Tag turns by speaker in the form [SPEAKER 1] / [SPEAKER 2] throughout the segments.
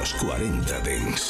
[SPEAKER 1] Los 40 Dents.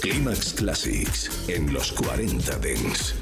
[SPEAKER 2] Climax Classics en los 40 Dents.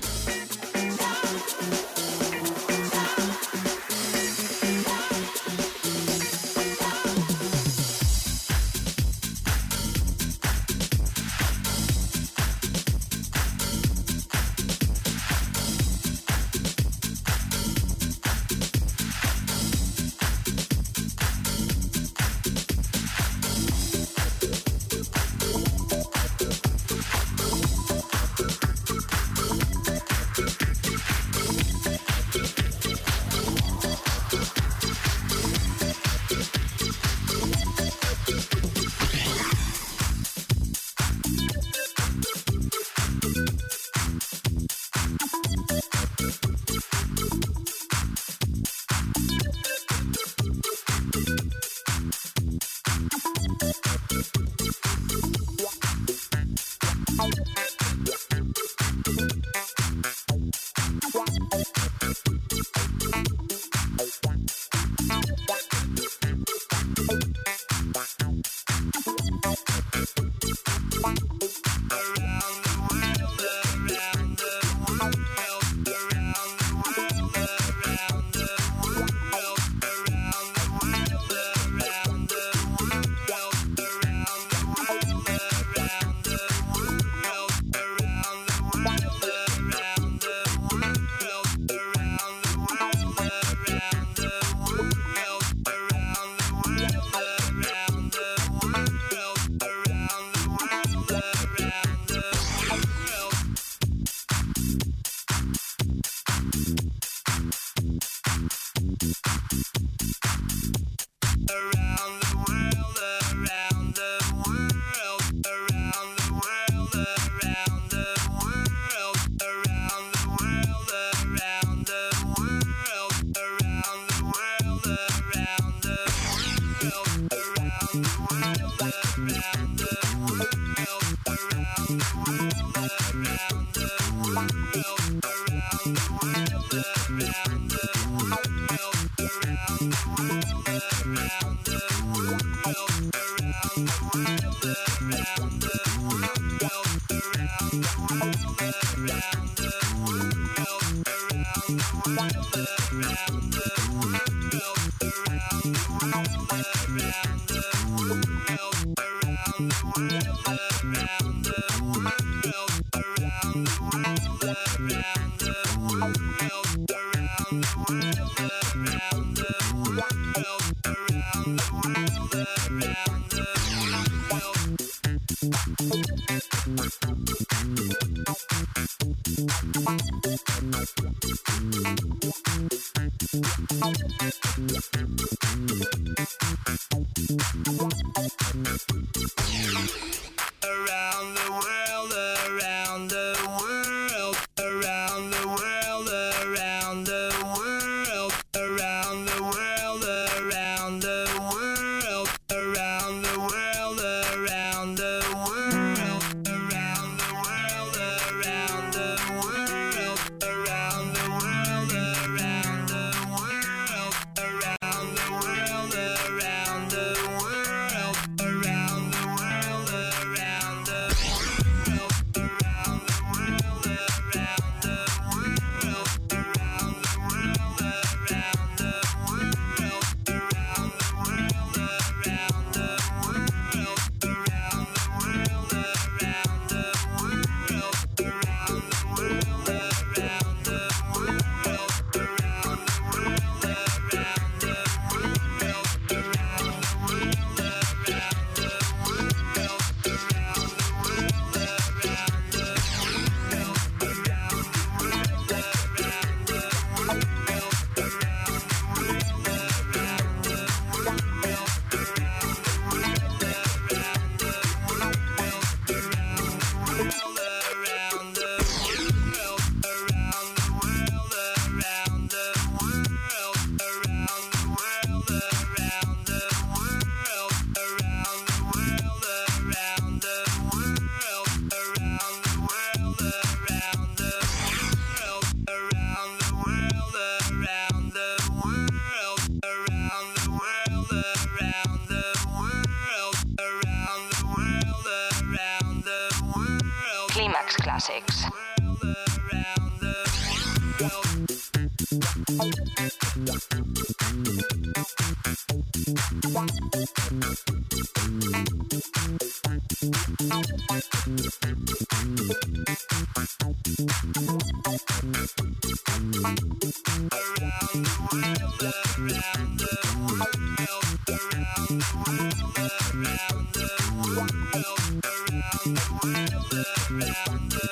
[SPEAKER 1] around the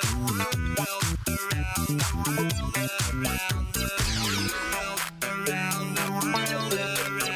[SPEAKER 1] world.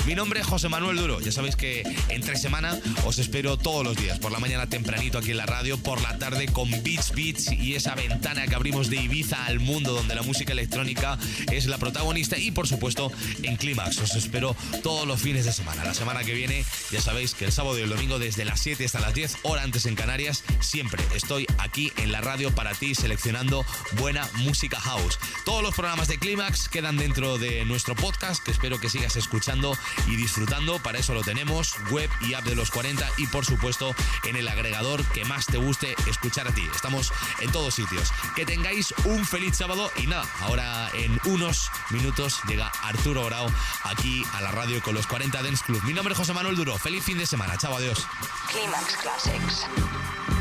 [SPEAKER 3] Mi nombre es José Manuel Duro. Ya sabéis que entre semana os espero todos los días, por la mañana tempranito aquí en la radio, por la tarde con Beats Beats y esa ventana que abrimos de Ibiza al mundo donde la música electrónica es la protagonista y por supuesto en Clímax. Os espero todos los fines de semana. La semana que viene ya sabéis que el sábado y el domingo desde las 7 hasta las 10, hora antes en Canarias, siempre estoy aquí en la radio para ti seleccionando buena música house. Todos los programas de Clímax quedan dentro de nuestro podcast que espero que sigas escuchando y disfrutando. Para eso lo tenemos, web y app de los 40 y por supuesto en el agregador que más te guste escuchar a ti. Estamos en todos sitios. Que tengáis un feliz sábado y nada, ahora en unos minutos llega Arturo Grau aquí a la radio con los 40 Dance Club. Mi nombre es José Manuel Duro. Feliz fin de semana. Chao, adiós.
[SPEAKER 1] Climax Classics.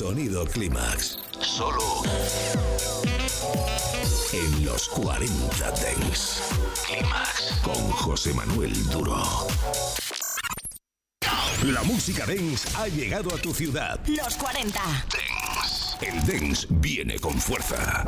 [SPEAKER 2] Sonido Clímax. Solo en los 40 Dents. Clímax con José Manuel Duro. La música dance ha llegado a tu ciudad.
[SPEAKER 1] Los 40.
[SPEAKER 2] Dance. El dance viene con fuerza.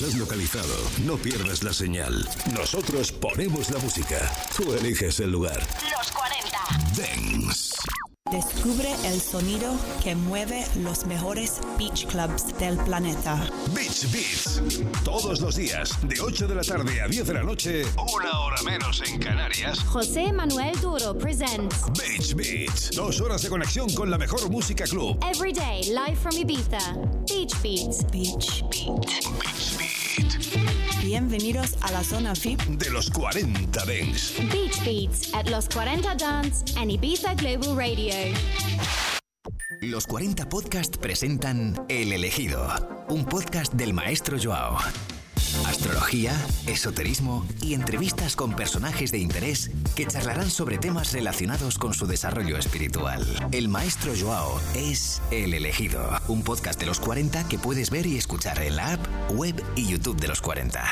[SPEAKER 2] Nos has localizado, no pierdas la señal. Nosotros ponemos la música. Tú eliges el lugar.
[SPEAKER 1] Los 40.
[SPEAKER 2] Dance.
[SPEAKER 4] Descubre el sonido que mueve los mejores beach clubs del planeta.
[SPEAKER 2] Beach Beats. Todos los días, de 8 de la tarde a 10 de la noche, una hora menos en Canarias.
[SPEAKER 5] José Manuel Duro presents
[SPEAKER 2] Beach Beats. Dos horas de conexión con la mejor música club.
[SPEAKER 5] Every Day Live from Ibiza. Beach Beats.
[SPEAKER 2] Beach Beat.
[SPEAKER 4] Bienvenidos a la zona VIP
[SPEAKER 2] De los 40 Dance.
[SPEAKER 5] Beach Beats at Los 40 Dance and Ibiza Global Radio.
[SPEAKER 6] Los 40 Podcast presentan El Elegido, un podcast del maestro Joao. Astrología, esoterismo y entrevistas con personajes de interés que charlarán sobre temas relacionados con su desarrollo espiritual. El maestro Joao es El Elegido, un podcast de los 40 que puedes ver y escuchar en la app, web y YouTube de los 40.